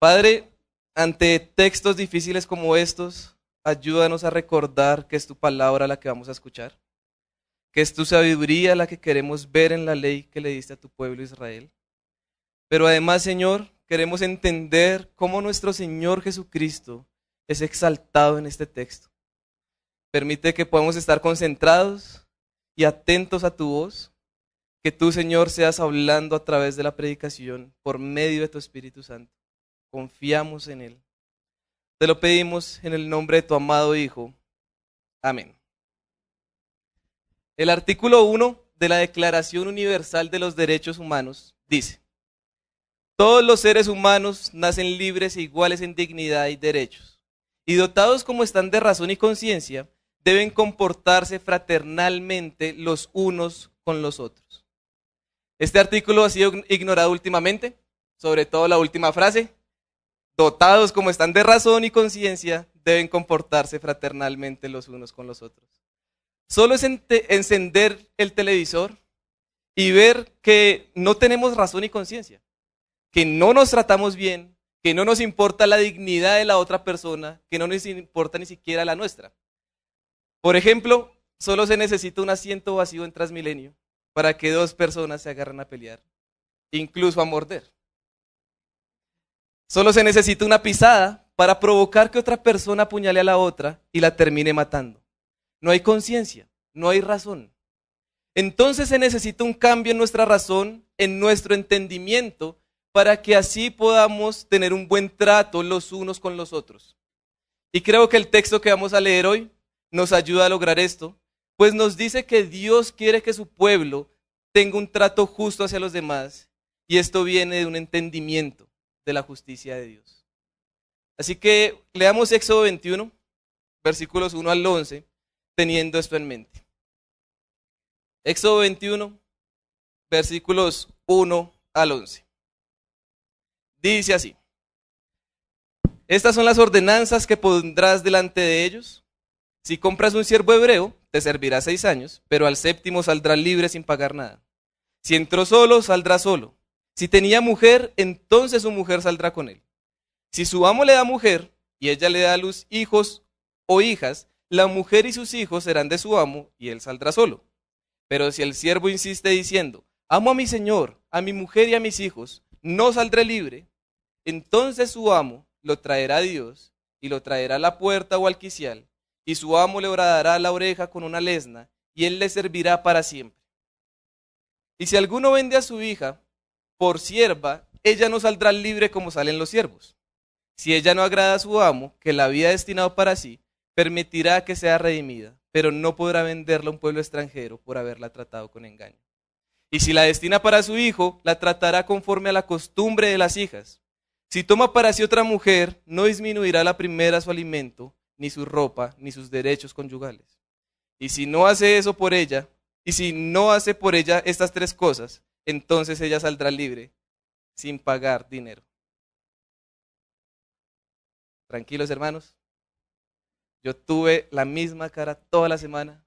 Padre, ante textos difíciles como estos, ayúdanos a recordar que es tu palabra la que vamos a escuchar, que es tu sabiduría la que queremos ver en la ley que le diste a tu pueblo Israel. Pero además, Señor, queremos entender cómo nuestro Señor Jesucristo es exaltado en este texto. Permite que podamos estar concentrados y atentos a tu voz, que tú, Señor, seas hablando a través de la predicación por medio de tu Espíritu Santo. Confiamos en Él. Te lo pedimos en el nombre de tu amado Hijo. Amén. El artículo 1 de la Declaración Universal de los Derechos Humanos dice, todos los seres humanos nacen libres e iguales en dignidad y derechos, y dotados como están de razón y conciencia, deben comportarse fraternalmente los unos con los otros. Este artículo ha sido ignorado últimamente, sobre todo la última frase, dotados como están de razón y conciencia, deben comportarse fraternalmente los unos con los otros. Solo es encender el televisor y ver que no tenemos razón y conciencia, que no nos tratamos bien, que no nos importa la dignidad de la otra persona, que no nos importa ni siquiera la nuestra. Por ejemplo, solo se necesita un asiento vacío en Transmilenio para que dos personas se agarren a pelear, incluso a morder. Solo se necesita una pisada para provocar que otra persona apuñale a la otra y la termine matando. No hay conciencia, no hay razón. Entonces se necesita un cambio en nuestra razón, en nuestro entendimiento, para que así podamos tener un buen trato los unos con los otros. Y creo que el texto que vamos a leer hoy nos ayuda a lograr esto, pues nos dice que Dios quiere que su pueblo tenga un trato justo hacia los demás, y esto viene de un entendimiento de la justicia de Dios. Así que leamos Éxodo 21, versículos 1 al 11, teniendo esto en mente. Éxodo 21, versículos 1 al 11. Dice así. Estas son las ordenanzas que pondrás delante de ellos. Si compras un siervo hebreo, te servirá seis años, pero al séptimo saldrá libre sin pagar nada. Si entró solo, saldrá solo. Si tenía mujer, entonces su mujer saldrá con él. Si su amo le da mujer y ella le da a luz hijos o hijas, la mujer y sus hijos serán de su amo y él saldrá solo. Pero si el siervo insiste diciendo, amo a mi señor, a mi mujer y a mis hijos, no saldré libre, entonces su amo lo traerá a Dios y lo traerá a la puerta o al quicial, y su amo le horadará la oreja con una lesna, y él le servirá para siempre. Y si alguno vende a su hija por sierva, ella no saldrá libre como salen los siervos. Si ella no agrada a su amo, que la había destinado para sí, permitirá que sea redimida, pero no podrá venderla a un pueblo extranjero por haberla tratado con engaño. Y si la destina para su hijo, la tratará conforme a la costumbre de las hijas. Si toma para sí otra mujer, no disminuirá la primera su alimento, ni su ropa, ni sus derechos conyugales. Y si no hace eso por ella, y si no hace por ella estas tres cosas, entonces ella saldrá libre sin pagar dinero. Tranquilos hermanos, yo tuve la misma cara toda la semana.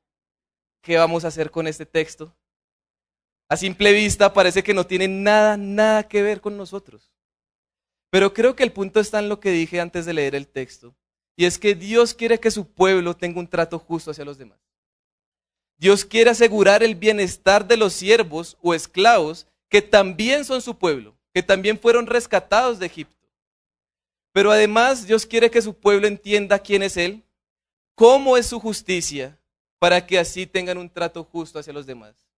¿Qué vamos a hacer con este texto? A simple vista parece que no tiene nada, nada que ver con nosotros. Pero creo que el punto está en lo que dije antes de leer el texto. Y es que Dios quiere que su pueblo tenga un trato justo hacia los demás. Dios quiere asegurar el bienestar de los siervos o esclavos que también son su pueblo, que también fueron rescatados de Egipto. Pero además Dios quiere que su pueblo entienda quién es Él, cómo es su justicia, para que así tengan un trato justo hacia los demás.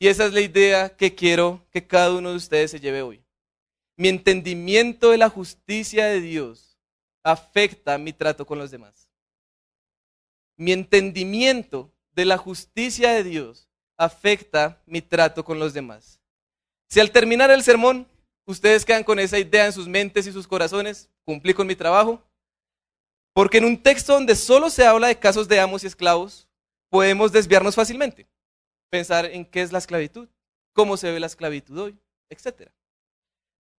Y esa es la idea que quiero que cada uno de ustedes se lleve hoy. Mi entendimiento de la justicia de Dios afecta mi trato con los demás. Mi entendimiento de la justicia de Dios afecta mi trato con los demás. Si al terminar el sermón ustedes quedan con esa idea en sus mentes y sus corazones, cumplí con mi trabajo. Porque en un texto donde solo se habla de casos de amos y esclavos, podemos desviarnos fácilmente. Pensar en qué es la esclavitud, cómo se ve la esclavitud hoy, etc.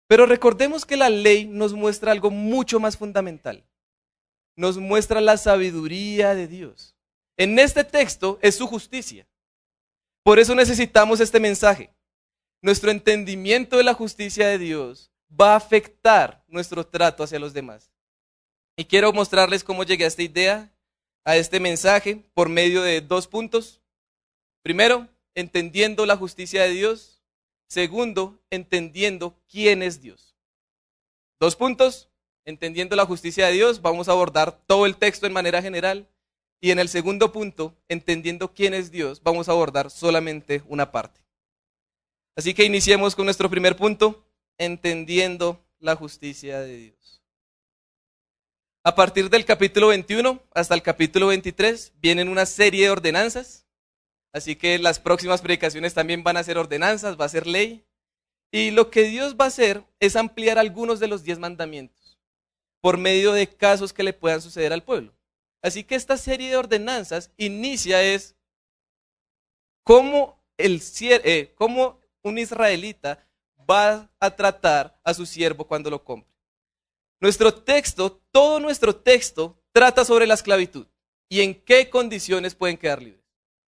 Pero recordemos que la ley nos muestra algo mucho más fundamental. Nos muestra la sabiduría de Dios. En este texto es su justicia. Por eso necesitamos este mensaje. Nuestro entendimiento de la justicia de Dios va a afectar nuestro trato hacia los demás. Y quiero mostrarles cómo llegué a esta idea, a este mensaje, por medio de dos puntos. Primero, entendiendo la justicia de Dios. Segundo, entendiendo quién es Dios. Dos puntos, entendiendo la justicia de Dios. Vamos a abordar todo el texto en manera general. Y en el segundo punto, entendiendo quién es Dios, vamos a abordar solamente una parte. Así que iniciemos con nuestro primer punto, entendiendo la justicia de Dios. A partir del capítulo 21 hasta el capítulo 23 vienen una serie de ordenanzas, así que las próximas predicaciones también van a ser ordenanzas, va a ser ley. Y lo que Dios va a hacer es ampliar algunos de los diez mandamientos por medio de casos que le puedan suceder al pueblo. Así que esta serie de ordenanzas inicia es eh, cómo un israelita va a tratar a su siervo cuando lo compre. Nuestro texto, todo nuestro texto, trata sobre la esclavitud y en qué condiciones pueden quedar libres.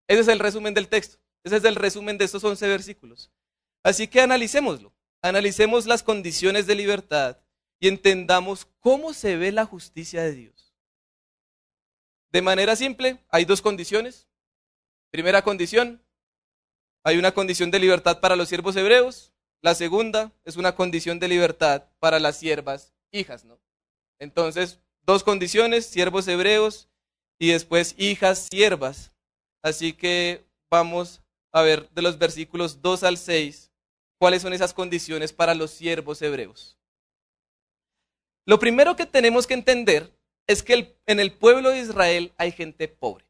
Ese es el resumen del texto. Ese es el resumen de estos 11 versículos. Así que analicémoslo. Analicemos las condiciones de libertad y entendamos cómo se ve la justicia de Dios. De manera simple, hay dos condiciones. Primera condición, hay una condición de libertad para los siervos hebreos. La segunda es una condición de libertad para las siervas hijas, ¿no? Entonces, dos condiciones, siervos hebreos y después hijas siervas. Así que vamos a ver de los versículos 2 al 6 cuáles son esas condiciones para los siervos hebreos. Lo primero que tenemos que entender es que en el pueblo de Israel hay gente pobre.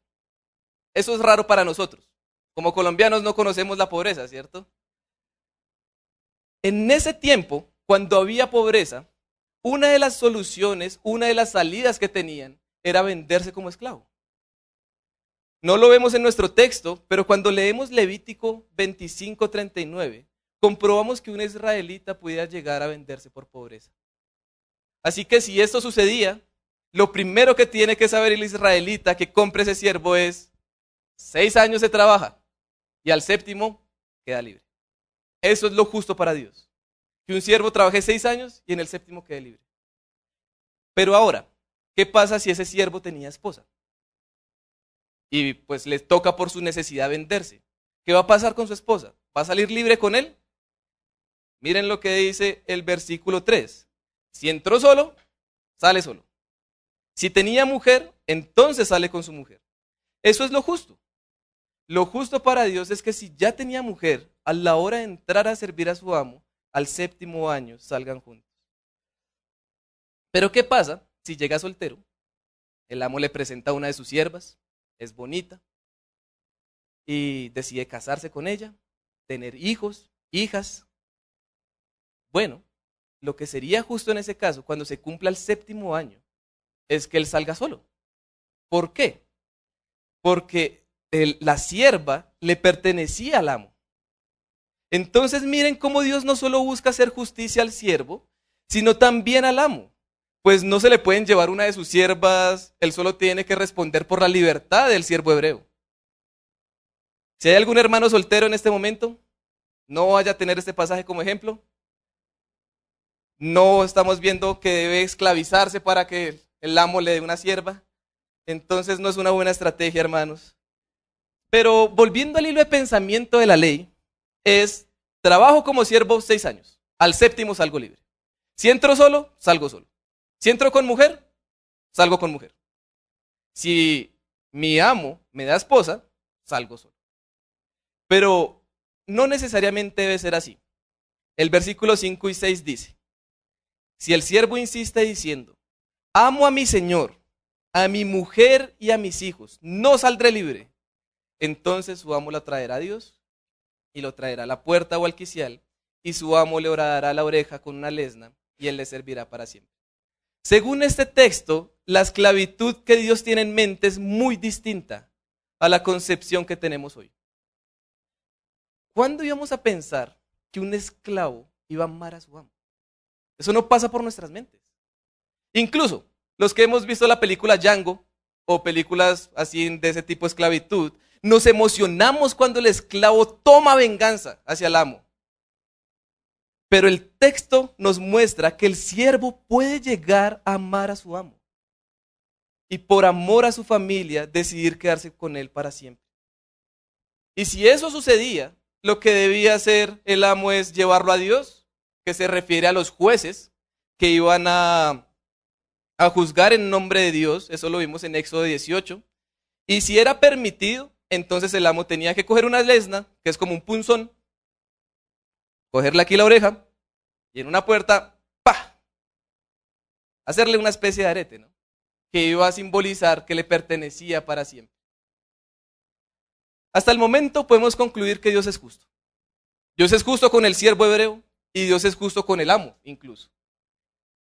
Eso es raro para nosotros. Como colombianos no conocemos la pobreza, ¿cierto? En ese tiempo, cuando había pobreza, una de las soluciones, una de las salidas que tenían era venderse como esclavo. No lo vemos en nuestro texto, pero cuando leemos Levítico 25:39, comprobamos que un israelita pudiera llegar a venderse por pobreza. Así que si esto sucedía, lo primero que tiene que saber el israelita que compre ese siervo es, seis años se trabaja, y al séptimo queda libre. Eso es lo justo para Dios. Que un siervo trabaje seis años y en el séptimo quede libre. Pero ahora, ¿qué pasa si ese siervo tenía esposa? Y pues le toca por su necesidad venderse. ¿Qué va a pasar con su esposa? ¿Va a salir libre con él? Miren lo que dice el versículo 3. Si entró solo, sale solo. Si tenía mujer, entonces sale con su mujer. Eso es lo justo. Lo justo para Dios es que si ya tenía mujer, a la hora de entrar a servir a su amo, al séptimo año salgan juntos. Pero ¿qué pasa si llega soltero? El amo le presenta a una de sus siervas, es bonita, y decide casarse con ella, tener hijos, hijas. Bueno, lo que sería justo en ese caso, cuando se cumpla el séptimo año, es que él salga solo. ¿Por qué? Porque la sierva le pertenecía al amo. Entonces miren cómo Dios no solo busca hacer justicia al siervo, sino también al amo. Pues no se le pueden llevar una de sus siervas, él solo tiene que responder por la libertad del siervo hebreo. Si hay algún hermano soltero en este momento, no vaya a tener este pasaje como ejemplo. No estamos viendo que debe esclavizarse para que el amo le dé una sierva. Entonces no es una buena estrategia, hermanos. Pero volviendo al hilo de pensamiento de la ley, es trabajo como siervo seis años. Al séptimo salgo libre. Si entro solo, salgo solo. Si entro con mujer, salgo con mujer. Si mi amo me da esposa, salgo solo. Pero no necesariamente debe ser así. El versículo 5 y 6 dice, si el siervo insiste diciendo, amo a mi Señor, a mi mujer y a mis hijos, no saldré libre entonces su amo la traerá a Dios y lo traerá a la puerta o al quicial, y su amo le orará la oreja con una lesna, y él le servirá para siempre. Según este texto, la esclavitud que Dios tiene en mente es muy distinta a la concepción que tenemos hoy. ¿Cuándo íbamos a pensar que un esclavo iba a amar a su amo? Eso no pasa por nuestras mentes. Incluso los que hemos visto la película Django o películas así de ese tipo de esclavitud, nos emocionamos cuando el esclavo toma venganza hacia el amo. Pero el texto nos muestra que el siervo puede llegar a amar a su amo y por amor a su familia decidir quedarse con él para siempre. Y si eso sucedía, lo que debía hacer el amo es llevarlo a Dios, que se refiere a los jueces que iban a, a juzgar en nombre de Dios, eso lo vimos en Éxodo 18, y si era permitido, entonces el amo tenía que coger una lesna, que es como un punzón, cogerle aquí la oreja, y en una puerta, ¡pa! Hacerle una especie de arete, ¿no? Que iba a simbolizar que le pertenecía para siempre. Hasta el momento podemos concluir que Dios es justo. Dios es justo con el siervo hebreo y Dios es justo con el amo incluso.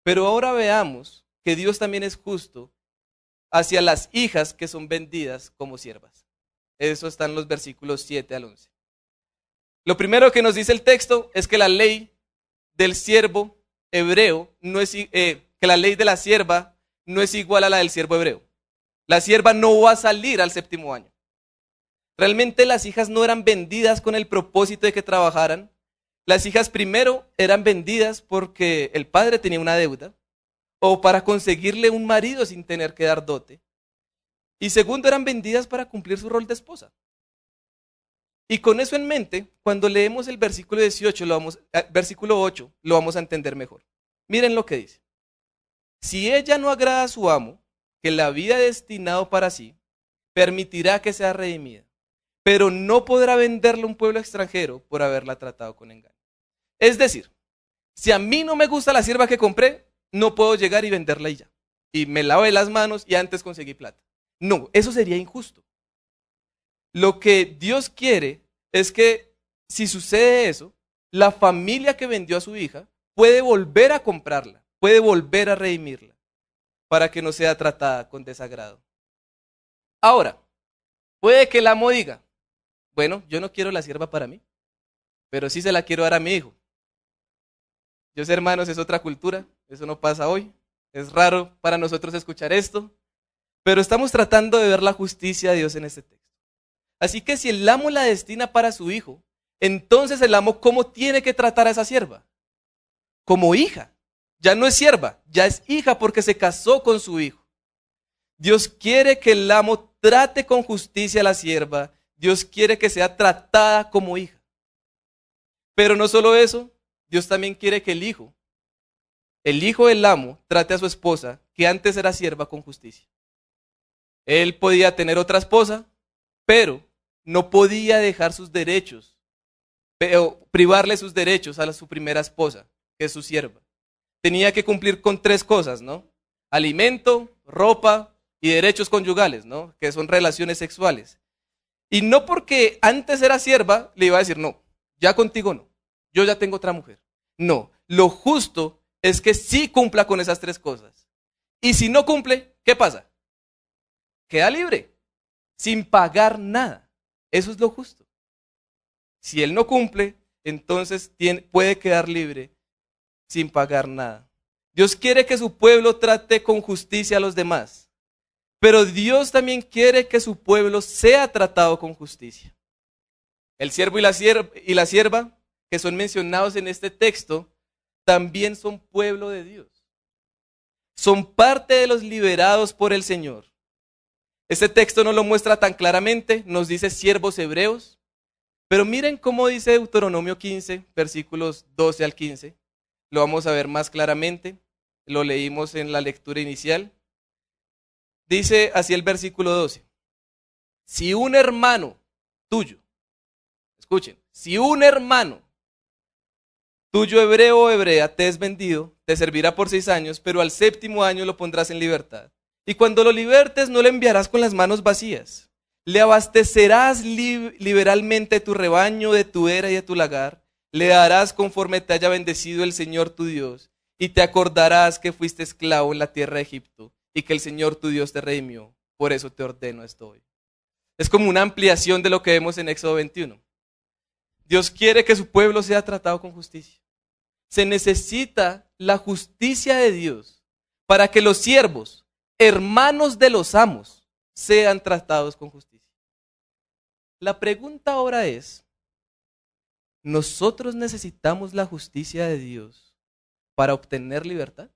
Pero ahora veamos que Dios también es justo hacia las hijas que son vendidas como siervas. Eso está en los versículos 7 al 11. Lo primero que nos dice el texto es que la ley del siervo hebreo no es eh, que la ley de la sierva no es igual a la del siervo hebreo. La sierva no va a salir al séptimo año. Realmente las hijas no eran vendidas con el propósito de que trabajaran. Las hijas primero eran vendidas porque el padre tenía una deuda o para conseguirle un marido sin tener que dar dote. Y segundo eran vendidas para cumplir su rol de esposa. Y con eso en mente, cuando leemos el versículo 18, lo vamos, eh, versículo 8, lo vamos a entender mejor. Miren lo que dice. Si ella no agrada a su amo, que la había destinado para sí, permitirá que sea redimida pero no podrá venderle a un pueblo extranjero por haberla tratado con engaño. Es decir, si a mí no me gusta la sierva que compré, no puedo llegar y venderla y ya. Y me lave las manos y antes conseguí plata. No, eso sería injusto. Lo que Dios quiere es que si sucede eso, la familia que vendió a su hija puede volver a comprarla, puede volver a redimirla, para que no sea tratada con desagrado. Ahora, puede que el amo diga, bueno, yo no quiero la sierva para mí, pero sí se la quiero dar a mi hijo. Yo sé, hermanos, es otra cultura, eso no pasa hoy. Es raro para nosotros escuchar esto, pero estamos tratando de ver la justicia de Dios en este texto. Así que si el amo la destina para su hijo, entonces el amo, ¿cómo tiene que tratar a esa sierva? Como hija. Ya no es sierva, ya es hija porque se casó con su hijo. Dios quiere que el amo trate con justicia a la sierva Dios quiere que sea tratada como hija. Pero no solo eso, Dios también quiere que el hijo, el hijo del amo, trate a su esposa, que antes era sierva, con justicia. Él podía tener otra esposa, pero no podía dejar sus derechos, privarle sus derechos a su primera esposa, que es su sierva. Tenía que cumplir con tres cosas, ¿no? Alimento, ropa y derechos conyugales, ¿no? Que son relaciones sexuales. Y no porque antes era sierva, le iba a decir, no, ya contigo no, yo ya tengo otra mujer. No, lo justo es que sí cumpla con esas tres cosas. Y si no cumple, ¿qué pasa? Queda libre, sin pagar nada. Eso es lo justo. Si él no cumple, entonces puede quedar libre sin pagar nada. Dios quiere que su pueblo trate con justicia a los demás. Pero Dios también quiere que su pueblo sea tratado con justicia. El siervo y la, sierva, y la sierva, que son mencionados en este texto, también son pueblo de Dios. Son parte de los liberados por el Señor. Este texto no lo muestra tan claramente, nos dice siervos hebreos, pero miren cómo dice Deuteronomio 15, versículos 12 al 15. Lo vamos a ver más claramente, lo leímos en la lectura inicial. Dice así el versículo 12. Si un hermano tuyo, escuchen, si un hermano tuyo hebreo o hebrea te es vendido, te servirá por seis años, pero al séptimo año lo pondrás en libertad. Y cuando lo libertes no le enviarás con las manos vacías. Le abastecerás liberalmente tu rebaño, de tu era y de tu lagar. Le darás conforme te haya bendecido el Señor tu Dios. Y te acordarás que fuiste esclavo en la tierra de Egipto y que el Señor tu Dios te redimió. Por eso te ordeno esto hoy. Es como una ampliación de lo que vemos en Éxodo 21. Dios quiere que su pueblo sea tratado con justicia. Se necesita la justicia de Dios para que los siervos, hermanos de los amos, sean tratados con justicia. La pregunta ahora es, ¿nosotros necesitamos la justicia de Dios para obtener libertad?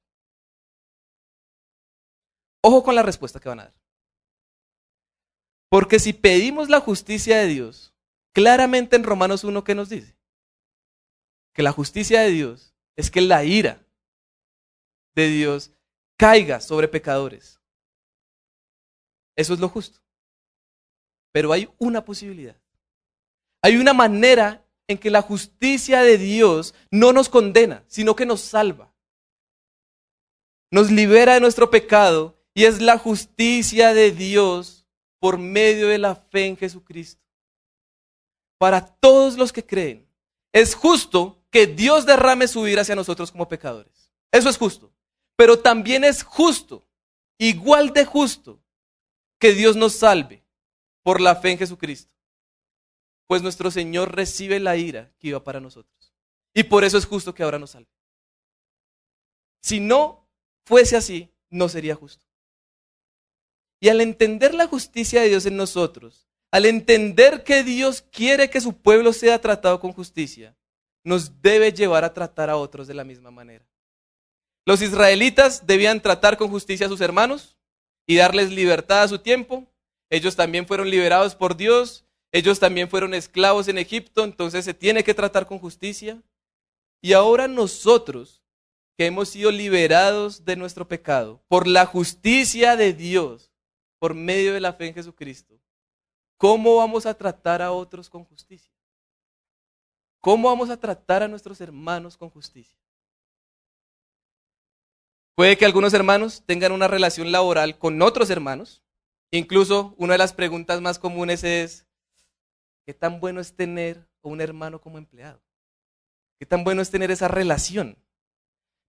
Ojo con la respuesta que van a dar. Porque si pedimos la justicia de Dios, claramente en Romanos 1, ¿qué nos dice? Que la justicia de Dios es que la ira de Dios caiga sobre pecadores. Eso es lo justo. Pero hay una posibilidad. Hay una manera en que la justicia de Dios no nos condena, sino que nos salva. Nos libera de nuestro pecado y es la justicia de Dios por medio de la fe en Jesucristo. Para todos los que creen, es justo que Dios derrame su ira hacia nosotros como pecadores. Eso es justo. Pero también es justo, igual de justo, que Dios nos salve por la fe en Jesucristo. Pues nuestro Señor recibe la ira que iba para nosotros. Y por eso es justo que ahora nos salve. Si no fuese así, no sería justo. Y al entender la justicia de Dios en nosotros, al entender que Dios quiere que su pueblo sea tratado con justicia, nos debe llevar a tratar a otros de la misma manera. Los israelitas debían tratar con justicia a sus hermanos y darles libertad a su tiempo. Ellos también fueron liberados por Dios. Ellos también fueron esclavos en Egipto, entonces se tiene que tratar con justicia. Y ahora nosotros, que hemos sido liberados de nuestro pecado por la justicia de Dios, por medio de la fe en Jesucristo, ¿cómo vamos a tratar a otros con justicia? ¿Cómo vamos a tratar a nuestros hermanos con justicia? Puede que algunos hermanos tengan una relación laboral con otros hermanos. Incluso una de las preguntas más comunes es, ¿qué tan bueno es tener un hermano como empleado? ¿Qué tan bueno es tener esa relación?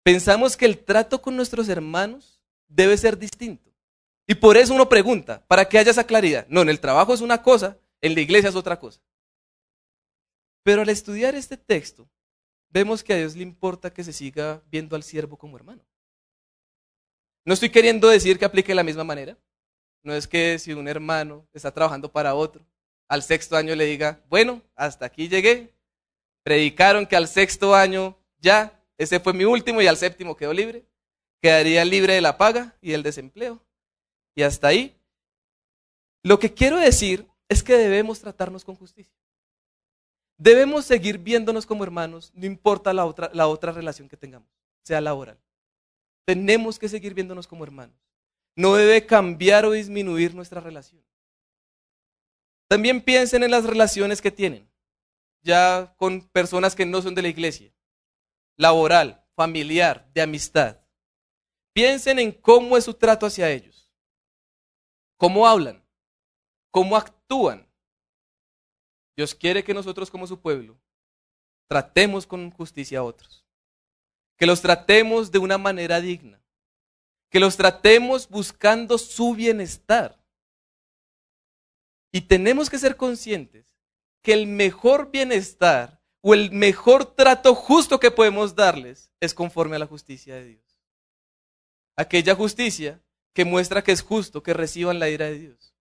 Pensamos que el trato con nuestros hermanos debe ser distinto. Y por eso uno pregunta, para que haya esa claridad. No, en el trabajo es una cosa, en la iglesia es otra cosa. Pero al estudiar este texto, vemos que a Dios le importa que se siga viendo al siervo como hermano. No estoy queriendo decir que aplique de la misma manera. No es que si un hermano está trabajando para otro, al sexto año le diga, bueno, hasta aquí llegué. Predicaron que al sexto año ya, ese fue mi último y al séptimo quedó libre. Quedaría libre de la paga y del desempleo. Y hasta ahí. Lo que quiero decir es que debemos tratarnos con justicia. Debemos seguir viéndonos como hermanos, no importa la otra, la otra relación que tengamos, sea laboral. Tenemos que seguir viéndonos como hermanos. No debe cambiar o disminuir nuestra relación. También piensen en las relaciones que tienen, ya con personas que no son de la iglesia, laboral, familiar, de amistad. Piensen en cómo es su trato hacia ellos, cómo hablan, cómo actúan. Dios quiere que nosotros como su pueblo tratemos con justicia a otros que los tratemos de una manera digna, que los tratemos buscando su bienestar. Y tenemos que ser conscientes que el mejor bienestar o el mejor trato justo que podemos darles es conforme a la justicia de Dios. Aquella justicia que muestra que es justo que reciban la ira de Dios,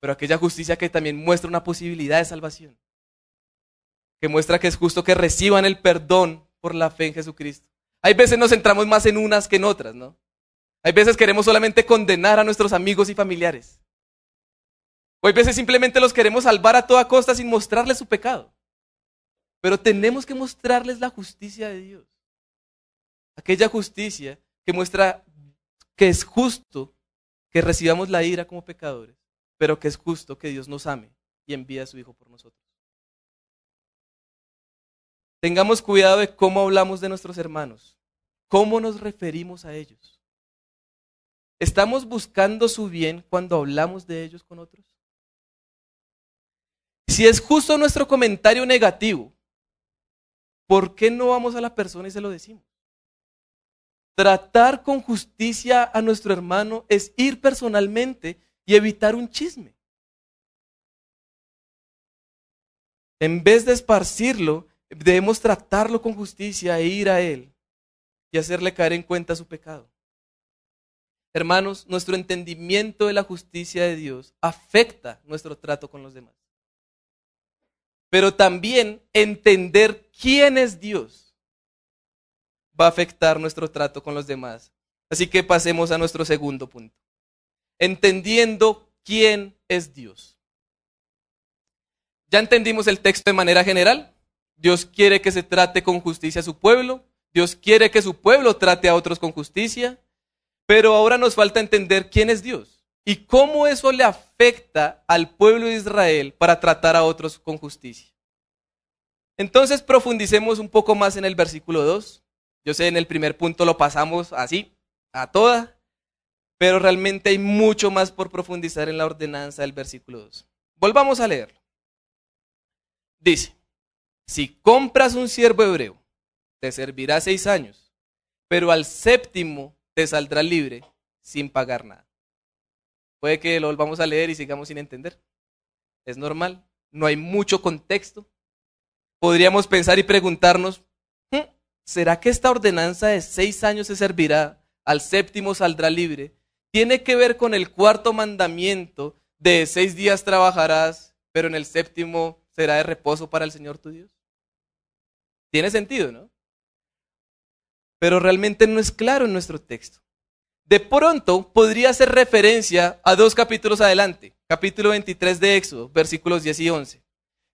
pero aquella justicia que también muestra una posibilidad de salvación, que muestra que es justo que reciban el perdón por la fe en Jesucristo. Hay veces nos centramos más en unas que en otras, ¿no? Hay veces queremos solamente condenar a nuestros amigos y familiares. O hay veces simplemente los queremos salvar a toda costa sin mostrarles su pecado. Pero tenemos que mostrarles la justicia de Dios. Aquella justicia que muestra que es justo que recibamos la ira como pecadores, pero que es justo que Dios nos ame y envíe a su Hijo por nosotros. Tengamos cuidado de cómo hablamos de nuestros hermanos, cómo nos referimos a ellos. ¿Estamos buscando su bien cuando hablamos de ellos con otros? Si es justo nuestro comentario negativo, ¿por qué no vamos a la persona y se lo decimos? Tratar con justicia a nuestro hermano es ir personalmente y evitar un chisme. En vez de esparcirlo, Debemos tratarlo con justicia e ir a Él y hacerle caer en cuenta su pecado. Hermanos, nuestro entendimiento de la justicia de Dios afecta nuestro trato con los demás. pero también entender quién es Dios va a afectar nuestro trato con los demás. Así que pasemos a nuestro segundo punto. Entendiendo quién es Dios. Ya entendimos el texto de manera general. Dios quiere que se trate con justicia a su pueblo. Dios quiere que su pueblo trate a otros con justicia. Pero ahora nos falta entender quién es Dios y cómo eso le afecta al pueblo de Israel para tratar a otros con justicia. Entonces profundicemos un poco más en el versículo 2. Yo sé, en el primer punto lo pasamos así, a toda, pero realmente hay mucho más por profundizar en la ordenanza del versículo 2. Volvamos a leerlo. Dice, si compras un siervo hebreo, te servirá seis años, pero al séptimo te saldrá libre sin pagar nada. Puede que lo volvamos a leer y sigamos sin entender. Es normal, no hay mucho contexto. Podríamos pensar y preguntarnos, ¿será que esta ordenanza de seis años se servirá, al séptimo saldrá libre? ¿Tiene que ver con el cuarto mandamiento de seis días trabajarás, pero en el séptimo será de reposo para el Señor tu Dios? Tiene sentido, ¿no? Pero realmente no es claro en nuestro texto. De pronto podría hacer referencia a dos capítulos adelante, capítulo 23 de Éxodo, versículos 10 y 11.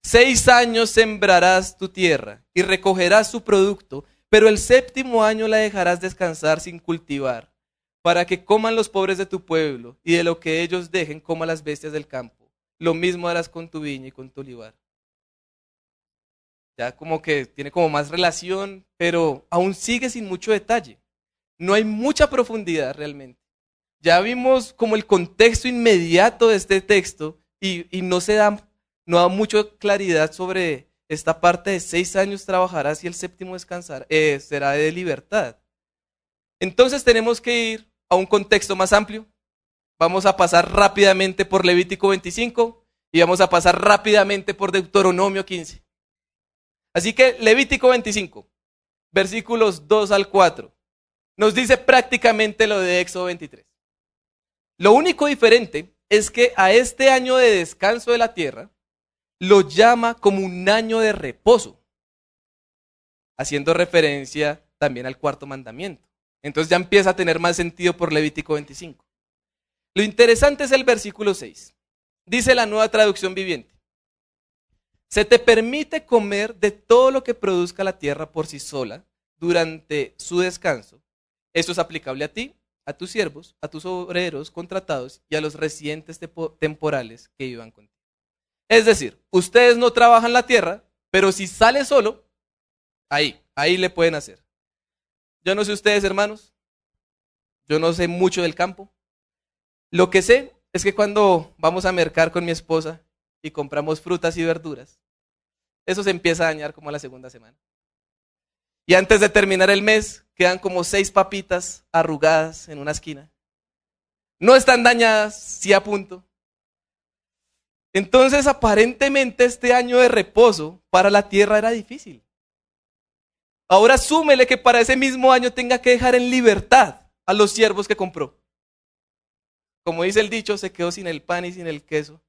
Seis años sembrarás tu tierra y recogerás su producto, pero el séptimo año la dejarás descansar sin cultivar, para que coman los pobres de tu pueblo, y de lo que ellos dejen coman las bestias del campo. Lo mismo harás con tu viña y con tu olivar ya como que tiene como más relación, pero aún sigue sin mucho detalle. No hay mucha profundidad realmente. Ya vimos como el contexto inmediato de este texto y, no se da, no da mucha claridad sobre esta parte de seis años trabajarás y el séptimo descansar, eh, será de libertad. Entonces tenemos que ir a un contexto más amplio. Vamos a pasar rápidamente por Levítico 25 y vamos a pasar rápidamente por Deuteronomio 15. Así que Levítico 25, versículos 2 al 4, nos dice prácticamente lo de Éxodo 23. Lo único diferente es que a este año de descanso de la tierra lo llama como un año de reposo, haciendo referencia también al cuarto mandamiento. Entonces ya empieza a tener más sentido por Levítico 25. Lo interesante es el versículo 6. Dice la nueva traducción viviente. Se te permite comer de todo lo que produzca la tierra por sí sola durante su descanso. Esto es aplicable a ti, a tus siervos, a tus obreros contratados y a los residentes temporales que vivan contigo. Es decir, ustedes no trabajan la tierra, pero si sale solo, ahí, ahí le pueden hacer. Yo no sé ustedes, hermanos, yo no sé mucho del campo. Lo que sé es que cuando vamos a mercar con mi esposa y compramos frutas y verduras, eso se empieza a dañar como la segunda semana. Y antes de terminar el mes, quedan como seis papitas arrugadas en una esquina. No están dañadas, sí a punto. Entonces, aparentemente este año de reposo para la tierra era difícil. Ahora súmele que para ese mismo año tenga que dejar en libertad a los siervos que compró. Como dice el dicho, se quedó sin el pan y sin el queso.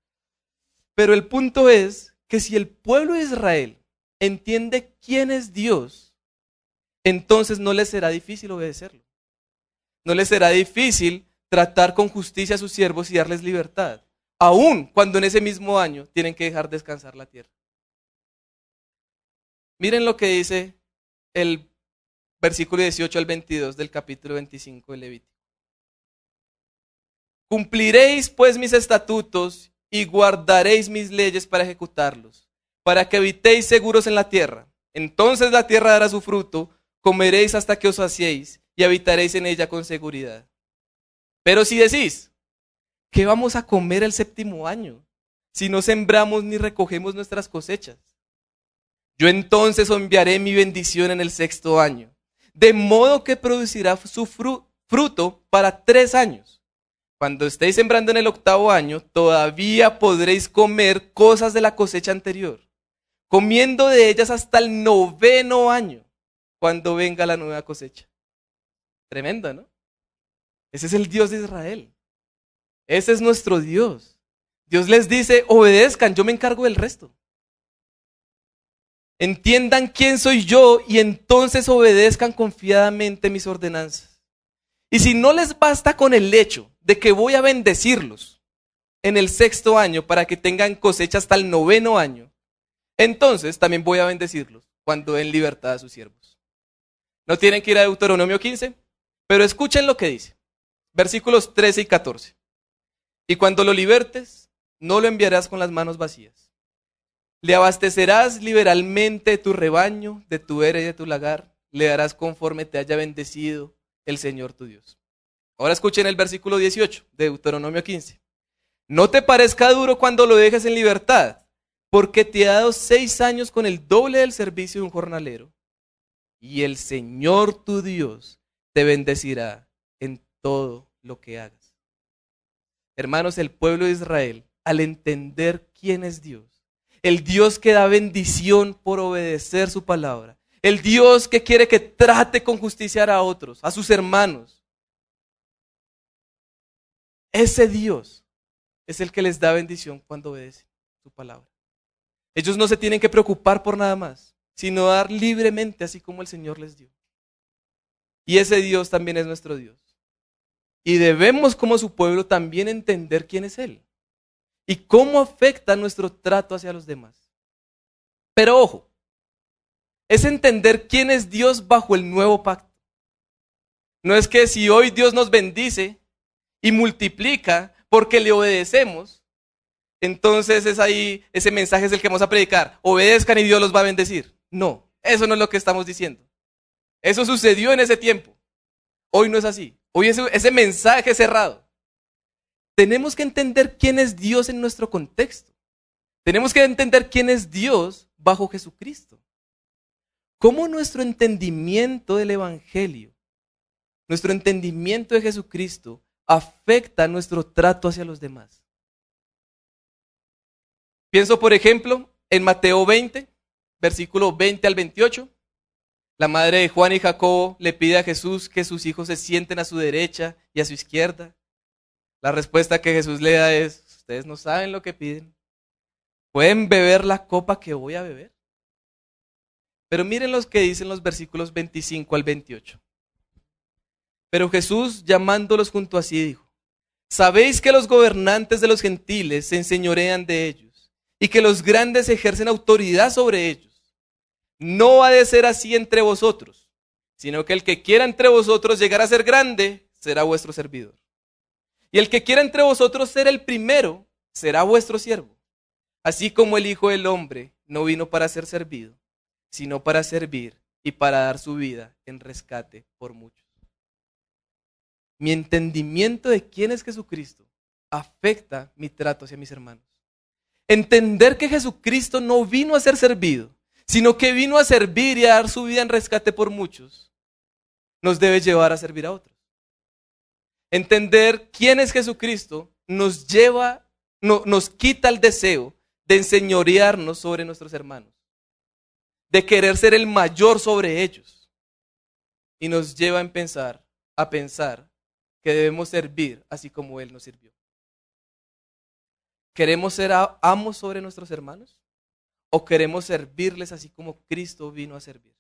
Pero el punto es que si el pueblo de Israel entiende quién es Dios, entonces no le será difícil obedecerlo. No le será difícil tratar con justicia a sus siervos y darles libertad, aun cuando en ese mismo año tienen que dejar descansar la tierra. Miren lo que dice el versículo 18 al 22 del capítulo 25 de Levítico. Cumpliréis pues mis estatutos y guardaréis mis leyes para ejecutarlos, para que habitéis seguros en la tierra. Entonces la tierra dará su fruto, comeréis hasta que os saciéis y habitaréis en ella con seguridad. Pero si decís, ¿qué vamos a comer el séptimo año si no sembramos ni recogemos nuestras cosechas? Yo entonces enviaré mi bendición en el sexto año, de modo que producirá su fruto para tres años cuando estéis sembrando en el octavo año, todavía podréis comer cosas de la cosecha anterior, comiendo de ellas hasta el noveno año, cuando venga la nueva cosecha. Tremendo, ¿no? Ese es el Dios de Israel. Ese es nuestro Dios. Dios les dice, obedezcan, yo me encargo del resto. entiendan quién soy yo y entonces obedezcan confiadamente mis ordenanzas. Y si no les basta con el hecho de que voy a bendecirlos en el sexto año para que tengan cosecha hasta el noveno año, entonces también voy a bendecirlos cuando den libertad a sus siervos. No tienen que ir a Deuteronomio 15, pero escuchen lo que dice. Versículos 13 y 14. Y cuando lo libertes, no lo enviarás con las manos vacías. Le abastecerás liberalmente tu rebaño, de tu era y de tu lagar. Le darás conforme te haya bendecido el Señor tu Dios. Ahora escuchen el versículo 18 de Deuteronomio 15. No te parezca duro cuando lo dejes en libertad, porque te ha dado seis años con el doble del servicio de un jornalero. Y el Señor tu Dios te bendecirá en todo lo que hagas. Hermanos, el pueblo de Israel, al entender quién es Dios, el Dios que da bendición por obedecer su palabra, el Dios que quiere que trate con justicia a otros, a sus hermanos, ese Dios es el que les da bendición cuando obedecen su palabra. Ellos no se tienen que preocupar por nada más, sino dar libremente así como el Señor les dio. Y ese Dios también es nuestro Dios. Y debemos como su pueblo también entender quién es Él y cómo afecta nuestro trato hacia los demás. Pero ojo, es entender quién es Dios bajo el nuevo pacto. No es que si hoy Dios nos bendice y multiplica porque le obedecemos, entonces es ahí, ese mensaje es el que vamos a predicar. Obedezcan y Dios los va a bendecir. No, eso no es lo que estamos diciendo. Eso sucedió en ese tiempo. Hoy no es así. Hoy ese, ese mensaje cerrado. Tenemos que entender quién es Dios en nuestro contexto. Tenemos que entender quién es Dios bajo Jesucristo. Cómo nuestro entendimiento del Evangelio, nuestro entendimiento de Jesucristo afecta nuestro trato hacia los demás. Pienso, por ejemplo, en Mateo 20, versículo 20 al 28. La madre de Juan y Jacobo le pide a Jesús que sus hijos se sienten a su derecha y a su izquierda. La respuesta que Jesús le da es, ustedes no saben lo que piden. ¿Pueden beber la copa que voy a beber? Pero miren los que dicen los versículos 25 al 28. Pero Jesús, llamándolos junto a sí, dijo, Sabéis que los gobernantes de los gentiles se enseñorean de ellos y que los grandes ejercen autoridad sobre ellos. No ha de ser así entre vosotros, sino que el que quiera entre vosotros llegar a ser grande, será vuestro servidor. Y el que quiera entre vosotros ser el primero, será vuestro siervo. Así como el Hijo del Hombre no vino para ser servido, sino para servir y para dar su vida en rescate por muchos. Mi entendimiento de quién es Jesucristo afecta mi trato hacia mis hermanos. Entender que Jesucristo no vino a ser servido, sino que vino a servir y a dar su vida en rescate por muchos, nos debe llevar a servir a otros. Entender quién es Jesucristo nos lleva, nos quita el deseo de enseñorearnos sobre nuestros hermanos, de querer ser el mayor sobre ellos, y nos lleva a pensar, a pensar que debemos servir así como Él nos sirvió. ¿Queremos ser amos sobre nuestros hermanos? ¿O queremos servirles así como Cristo vino a servir?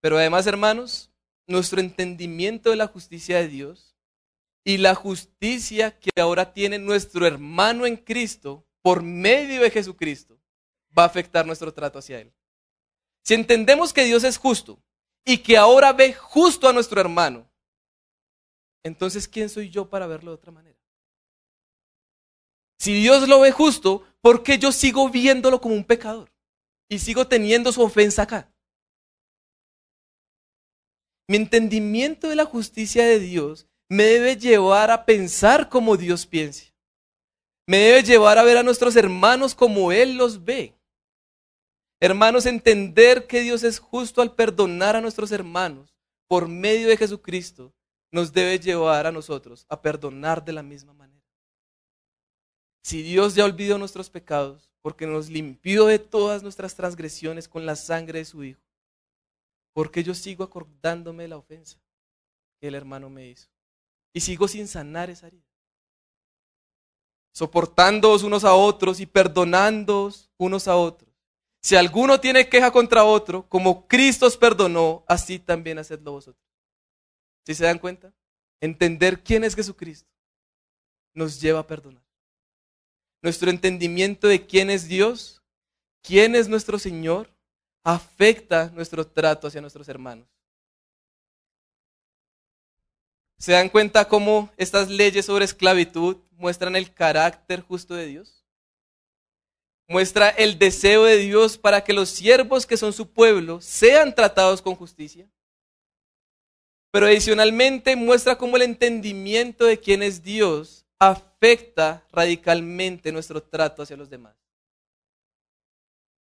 Pero además, hermanos, nuestro entendimiento de la justicia de Dios y la justicia que ahora tiene nuestro hermano en Cristo por medio de Jesucristo va a afectar nuestro trato hacia Él. Si entendemos que Dios es justo y que ahora ve justo a nuestro hermano, entonces ¿quién soy yo para verlo de otra manera? Si Dios lo ve justo, ¿por qué yo sigo viéndolo como un pecador? Y sigo teniendo su ofensa acá. Mi entendimiento de la justicia de Dios me debe llevar a pensar como Dios piensa. Me debe llevar a ver a nuestros hermanos como Él los ve. Hermanos, entender que Dios es justo al perdonar a nuestros hermanos por medio de Jesucristo nos debe llevar a nosotros a perdonar de la misma manera. Si Dios ya olvidó nuestros pecados porque nos limpió de todas nuestras transgresiones con la sangre de su Hijo, porque yo sigo acordándome de la ofensa que el hermano me hizo y sigo sin sanar esa herida. soportándoos unos a otros y perdonándoos unos a otros. Si alguno tiene queja contra otro, como Cristo os perdonó, así también hacedlo vosotros. ¿Sí se dan cuenta? Entender quién es Jesucristo nos lleva a perdonar. Nuestro entendimiento de quién es Dios, quién es nuestro Señor, afecta nuestro trato hacia nuestros hermanos. ¿Se dan cuenta cómo estas leyes sobre esclavitud muestran el carácter justo de Dios? Muestra el deseo de Dios para que los siervos que son su pueblo sean tratados con justicia. Pero adicionalmente muestra cómo el entendimiento de quién es Dios afecta radicalmente nuestro trato hacia los demás.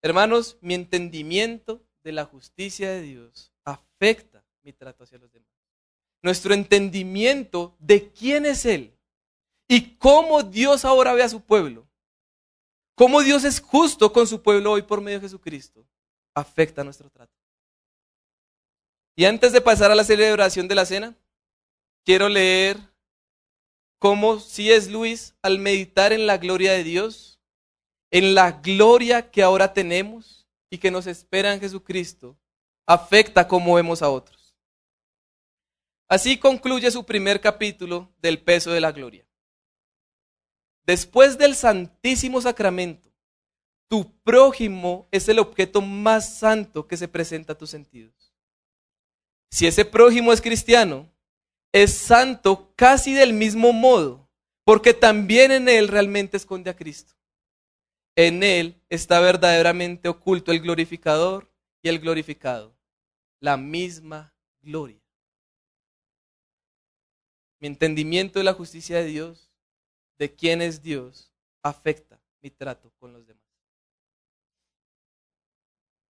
Hermanos, mi entendimiento de la justicia de Dios afecta mi trato hacia los demás. Nuestro entendimiento de quién es Él y cómo Dios ahora ve a su pueblo, cómo Dios es justo con su pueblo hoy por medio de Jesucristo, afecta nuestro trato. Y antes de pasar a la celebración de la cena, quiero leer cómo si es Luis al meditar en la gloria de Dios, en la gloria que ahora tenemos y que nos espera en Jesucristo, afecta cómo vemos a otros. Así concluye su primer capítulo del peso de la gloria. Después del Santísimo Sacramento, tu prójimo es el objeto más santo que se presenta a tus sentidos. Si ese prójimo es cristiano, es santo casi del mismo modo, porque también en él realmente esconde a Cristo. En él está verdaderamente oculto el glorificador y el glorificado, la misma gloria. Mi entendimiento de la justicia de Dios, de quién es Dios, afecta mi trato con los demás.